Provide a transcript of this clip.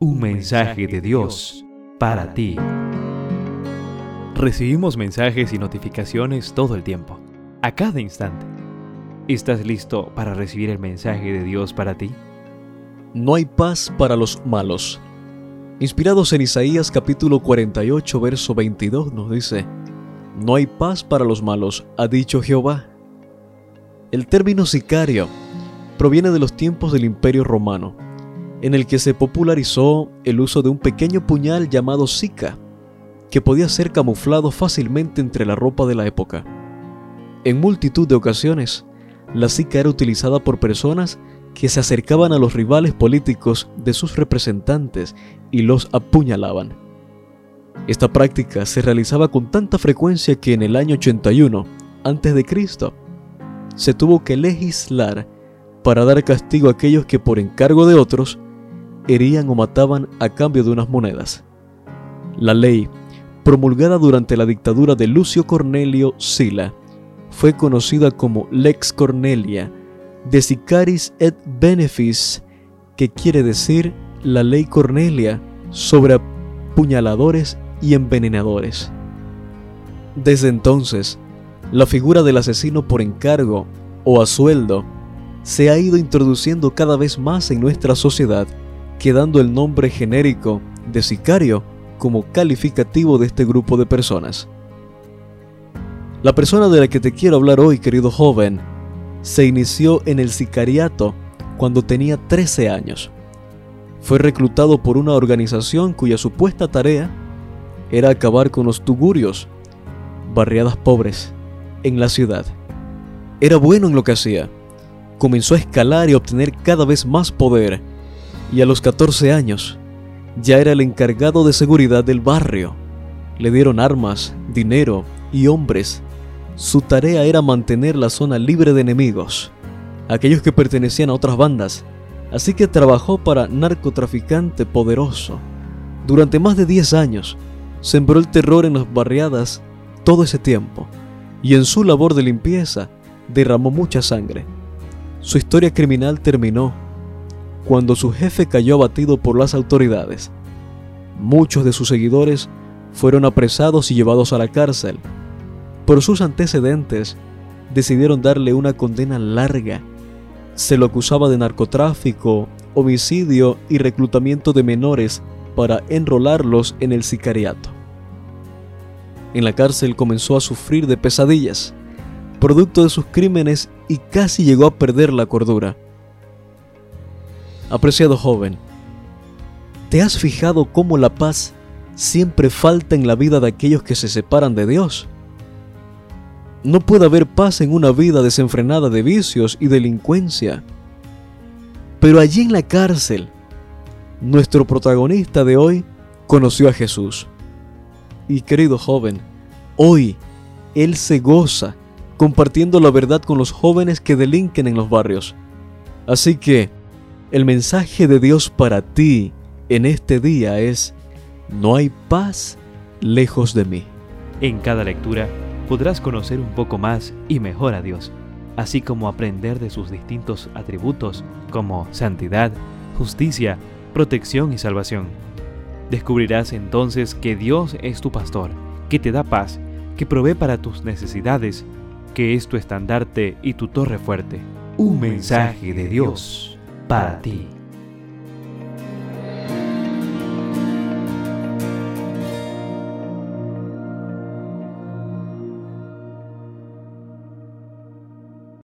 Un mensaje de Dios para ti. Recibimos mensajes y notificaciones todo el tiempo, a cada instante. ¿Estás listo para recibir el mensaje de Dios para ti? No hay paz para los malos. Inspirados en Isaías capítulo 48, verso 22 nos dice, No hay paz para los malos, ha dicho Jehová. El término sicario proviene de los tiempos del Imperio Romano en el que se popularizó el uso de un pequeño puñal llamado sica, que podía ser camuflado fácilmente entre la ropa de la época. En multitud de ocasiones, la sica era utilizada por personas que se acercaban a los rivales políticos de sus representantes y los apuñalaban. Esta práctica se realizaba con tanta frecuencia que en el año 81 a.C. se tuvo que legislar para dar castigo a aquellos que por encargo de otros herían o mataban a cambio de unas monedas. La ley, promulgada durante la dictadura de Lucio Cornelio Sila, fue conocida como Lex Cornelia de Sicaris et Benefice, que quiere decir la ley Cornelia sobre apuñaladores y envenenadores. Desde entonces, la figura del asesino por encargo o a sueldo se ha ido introduciendo cada vez más en nuestra sociedad quedando el nombre genérico de sicario como calificativo de este grupo de personas. La persona de la que te quiero hablar hoy, querido joven, se inició en el sicariato cuando tenía 13 años. Fue reclutado por una organización cuya supuesta tarea era acabar con los tugurios, barriadas pobres, en la ciudad. Era bueno en lo que hacía. Comenzó a escalar y obtener cada vez más poder y a los 14 años ya era el encargado de seguridad del barrio. Le dieron armas, dinero y hombres. Su tarea era mantener la zona libre de enemigos, aquellos que pertenecían a otras bandas, así que trabajó para narcotraficante poderoso. Durante más de 10 años, sembró el terror en las barriadas todo ese tiempo, y en su labor de limpieza derramó mucha sangre. Su historia criminal terminó cuando su jefe cayó abatido por las autoridades. Muchos de sus seguidores fueron apresados y llevados a la cárcel. Por sus antecedentes, decidieron darle una condena larga. Se lo acusaba de narcotráfico, homicidio y reclutamiento de menores para enrolarlos en el sicariato. En la cárcel comenzó a sufrir de pesadillas, producto de sus crímenes y casi llegó a perder la cordura. Apreciado joven, ¿te has fijado cómo la paz siempre falta en la vida de aquellos que se separan de Dios? No puede haber paz en una vida desenfrenada de vicios y delincuencia. Pero allí en la cárcel, nuestro protagonista de hoy conoció a Jesús. Y querido joven, hoy Él se goza compartiendo la verdad con los jóvenes que delinquen en los barrios. Así que, el mensaje de Dios para ti en este día es, no hay paz lejos de mí. En cada lectura podrás conocer un poco más y mejor a Dios, así como aprender de sus distintos atributos como santidad, justicia, protección y salvación. Descubrirás entonces que Dios es tu pastor, que te da paz, que provee para tus necesidades, que es tu estandarte y tu torre fuerte. Un mensaje de Dios para ti.